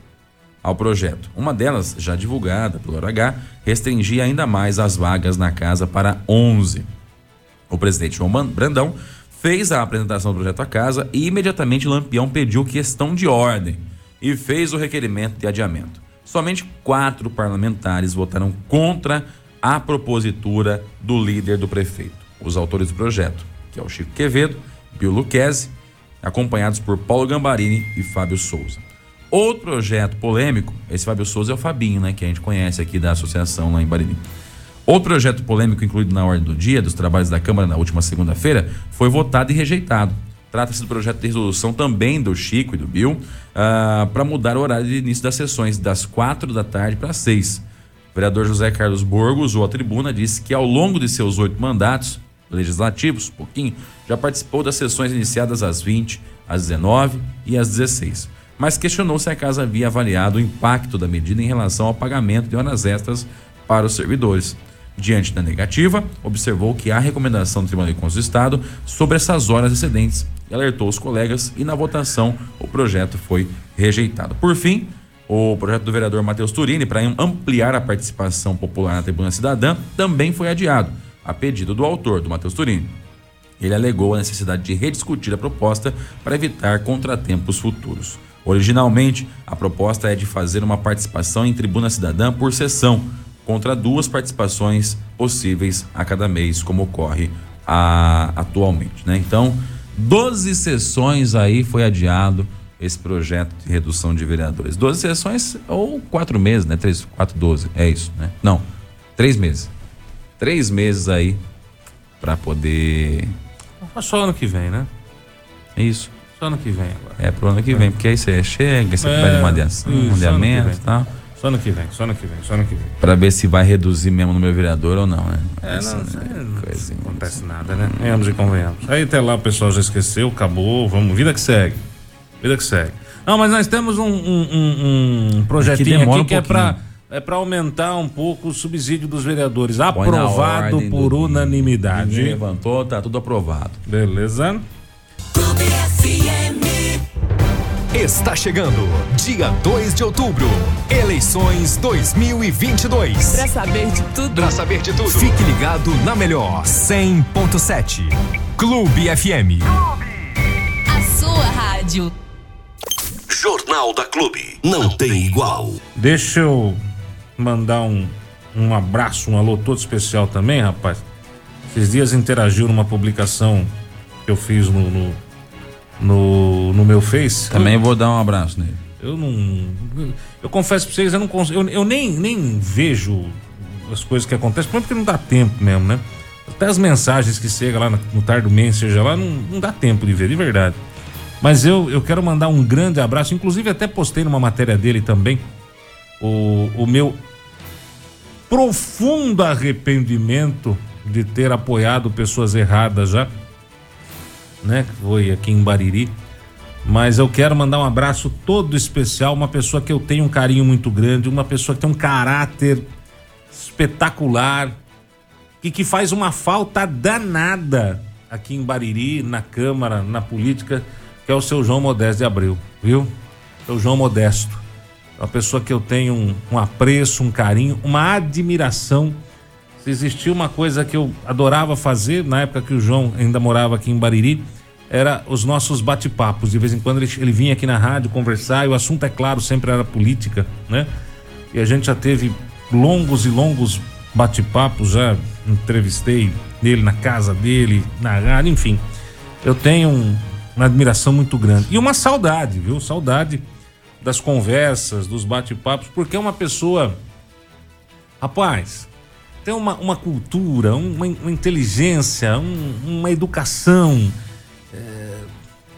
ao projeto. Uma delas, já divulgada pelo RH, restringia ainda mais as vagas na casa para 11. O presidente João Brandão fez a apresentação do projeto à casa e imediatamente Lampião pediu questão de ordem e fez o requerimento de adiamento. Somente quatro parlamentares votaram contra a propositura do líder do prefeito. Os autores do projeto, que é o Chico Quevedo, Bill Luquezzi, acompanhados por Paulo Gambarini e Fábio Souza. Outro projeto polêmico, esse Fábio Souza é o Fabinho, né, que a gente conhece aqui da associação lá em Bariri. Outro projeto polêmico incluído na ordem do dia dos trabalhos da Câmara na última segunda-feira foi votado e rejeitado. Trata-se do projeto de resolução também do Chico e do Bill uh, ah, para mudar o horário de início das sessões das quatro da tarde para seis. O vereador José Carlos Borgo usou a tribuna, disse que ao longo de seus oito mandatos legislativos, pouquinho, já participou das sessões iniciadas às 20, às 19 e às 16 mas questionou se a casa havia avaliado o impacto da medida em relação ao pagamento de horas extras para os servidores. Diante da negativa, observou que há recomendação do Tribunal de Contas do Estado sobre essas horas excedentes e alertou os colegas e na votação o projeto foi rejeitado. Por fim, o projeto do vereador Matheus Turini para ampliar a participação popular na Tribuna Cidadã também foi adiado, a pedido do autor, do Matheus Turini. Ele alegou a necessidade de rediscutir a proposta para evitar contratempos futuros. Originalmente, a proposta é de fazer uma participação em tribuna cidadã por sessão, contra duas participações possíveis a cada mês, como ocorre a, atualmente. Né? Então, 12 sessões aí foi adiado esse projeto de redução de vereadores. 12 sessões ou quatro meses, né? Três, quatro, doze, é isso, né? Não, três meses. Três meses aí para poder. Só ano que vem, né? É isso. Só ano que vem agora. É, pro ano que vem, porque aí você chega, você é, pede um adiamento e tal. Só ano que vem, só ano que vem, só ano que vem. Pra ver se vai reduzir mesmo no meu vereador ou não, né? É, não, né? não, não acontece nada, né? Venhamos e convenhamos. Aí até lá o pessoal já esqueceu, acabou, vamos, vida que segue. Vida que segue. Não, mas nós temos um, um, um, um projetinho aqui, aqui que é pra é para aumentar um pouco o subsídio dos vereadores. Aprovado por unanimidade. Ninguém levantou, tá tudo aprovado. Beleza? Clube FM. Está chegando, dia 2 de outubro, eleições 2022. Para saber de tudo. Para saber de tudo. Fique ligado na melhor 100.7. Clube FM. A sua rádio. Jornal da Clube. Não tem igual. Deixa eu mandar um, um abraço, um alô todo especial também, rapaz. Esses dias interagiu numa publicação que eu fiz no, no, no, no meu Face. Também eu, vou dar um abraço nele. Eu não. Eu confesso pra vocês, eu não consigo. Eu, eu nem, nem vejo as coisas que acontecem, porque não dá tempo mesmo, né? Até as mensagens que chegam lá no, no Tardo seja lá, não, não dá tempo de ver, de verdade. Mas eu, eu quero mandar um grande abraço, inclusive até postei numa matéria dele também, o, o meu profundo arrependimento de ter apoiado pessoas erradas já, né? Que foi aqui em Bariri. Mas eu quero mandar um abraço todo especial, uma pessoa que eu tenho um carinho muito grande, uma pessoa que tem um caráter espetacular, e que faz uma falta danada aqui em Bariri, na Câmara, na política, que é o seu João Modesto de Abreu, viu? Seu João Modesto uma pessoa que eu tenho um, um apreço, um carinho, uma admiração. Se existia uma coisa que eu adorava fazer na época que o João ainda morava aqui em Bariri, era os nossos bate-papos. De vez em quando ele, ele vinha aqui na rádio conversar e o assunto, é claro, sempre era política, né? E a gente já teve longos e longos bate-papos, já entrevistei ele na casa dele, na rádio, enfim. Eu tenho um, uma admiração muito grande. E uma saudade, viu? Saudade das conversas, dos bate-papos, porque é uma pessoa. Rapaz, tem uma, uma cultura, uma, uma inteligência, um, uma educação é,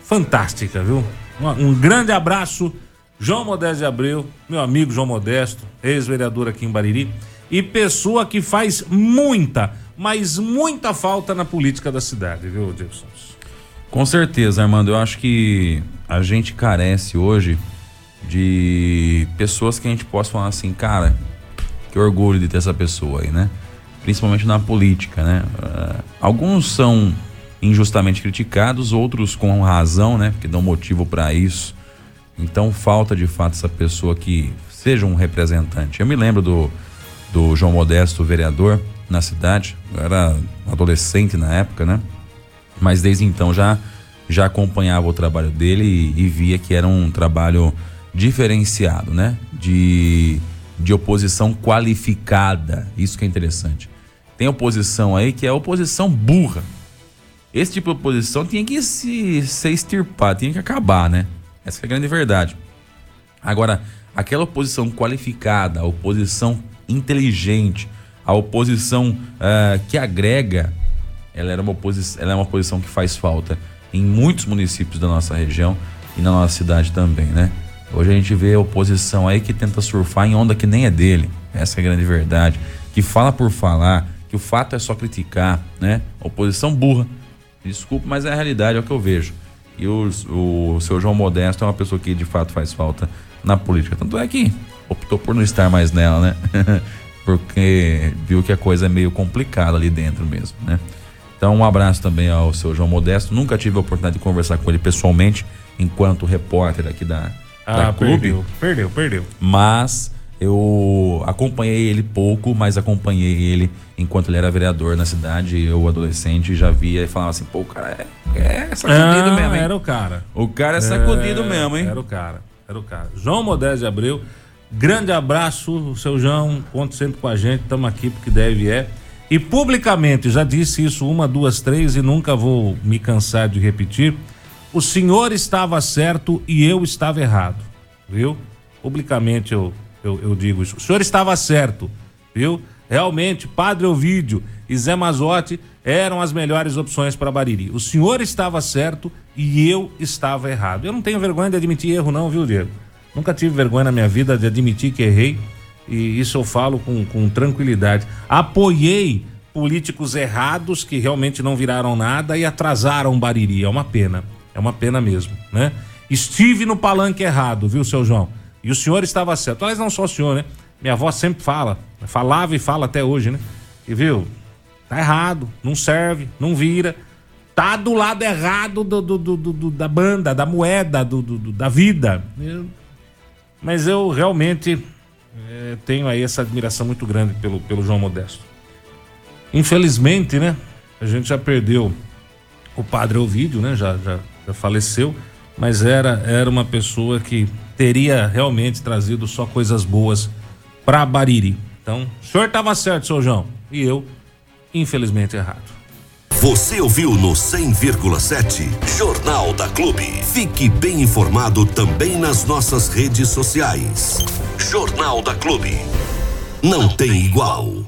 fantástica, viu? Um, um grande abraço, João Modesto de Abreu, meu amigo João Modesto, ex-vereador aqui em Bariri, e pessoa que faz muita, mas muita falta na política da cidade, viu, Gilson? Com certeza, Armando. Eu acho que a gente carece hoje de pessoas que a gente possa falar assim, cara, que orgulho de ter essa pessoa aí, né? Principalmente na política, né? Uh, alguns são injustamente criticados, outros com razão, né? Porque dão motivo para isso. Então falta de fato essa pessoa que seja um representante. Eu me lembro do, do João Modesto, vereador na cidade. Eu era adolescente na época, né? Mas desde então já já acompanhava o trabalho dele e, e via que era um trabalho diferenciado, né? De, de oposição qualificada. Isso que é interessante. Tem oposição aí que é oposição burra. Esse tipo de oposição tinha que se, ser extirpado, tinha que acabar, né? Essa é a grande verdade. Agora, aquela oposição qualificada, a oposição inteligente, a oposição uh, que agrega, ela, era uma oposição, ela é uma oposição que faz falta em muitos municípios da nossa região e na nossa cidade também, né? Hoje a gente vê a oposição aí que tenta surfar em onda que nem é dele. Essa é a grande verdade. Que fala por falar, que o fato é só criticar, né? Oposição burra. Desculpe, mas é a realidade, é o que eu vejo. E o, o seu João Modesto é uma pessoa que de fato faz falta na política. Tanto é que optou por não estar mais nela, né? Porque viu que a coisa é meio complicada ali dentro mesmo, né? Então, um abraço também ao seu João Modesto. Nunca tive a oportunidade de conversar com ele pessoalmente, enquanto repórter aqui da, ah, da clube. Perdeu, perdeu, perdeu. Mas eu acompanhei ele pouco, mas acompanhei ele enquanto ele era vereador na cidade. Eu, adolescente, já via e falava assim: pô, o cara é, é sacudido ah, mesmo, hein? Era o cara. O cara é sacudido É, mesmo, hein? Era o cara, era o cara. João Modesto de Abreu, grande abraço, seu João, conte sempre com a gente, estamos aqui porque deve é. E publicamente, já disse isso uma, duas, três e nunca vou me cansar de repetir. O senhor estava certo e eu estava errado, viu? Publicamente eu, eu, eu digo isso. O senhor estava certo, viu? Realmente, Padre Ovídio e Zé Mazotti eram as melhores opções para Bariri. O senhor estava certo e eu estava errado. Eu não tenho vergonha de admitir erro, não, viu, Diego? Nunca tive vergonha na minha vida de admitir que errei e isso eu falo com, com tranquilidade. Apoiei políticos errados que realmente não viraram nada e atrasaram Bariri. É uma pena. É uma pena mesmo, né? Estive no palanque errado, viu, seu João? E o senhor estava certo. Aliás, não só o senhor, né? Minha avó sempre fala, falava e fala até hoje, né? E viu? Tá errado, não serve, não vira. Tá do lado errado do, do, do, do da banda, da moeda, do, da vida. Eu, mas eu realmente é, tenho aí essa admiração muito grande pelo, pelo João Modesto. Infelizmente, né? A gente já perdeu o padre Ovídio, né? Já, já, faleceu, mas era, era uma pessoa que teria realmente trazido só coisas boas para Bariri. Então, o senhor estava certo, seu João, e eu, infelizmente, errado. Você ouviu no 100,7 Jornal da Clube. Fique bem informado também nas nossas redes sociais. Jornal da Clube. Não tem igual.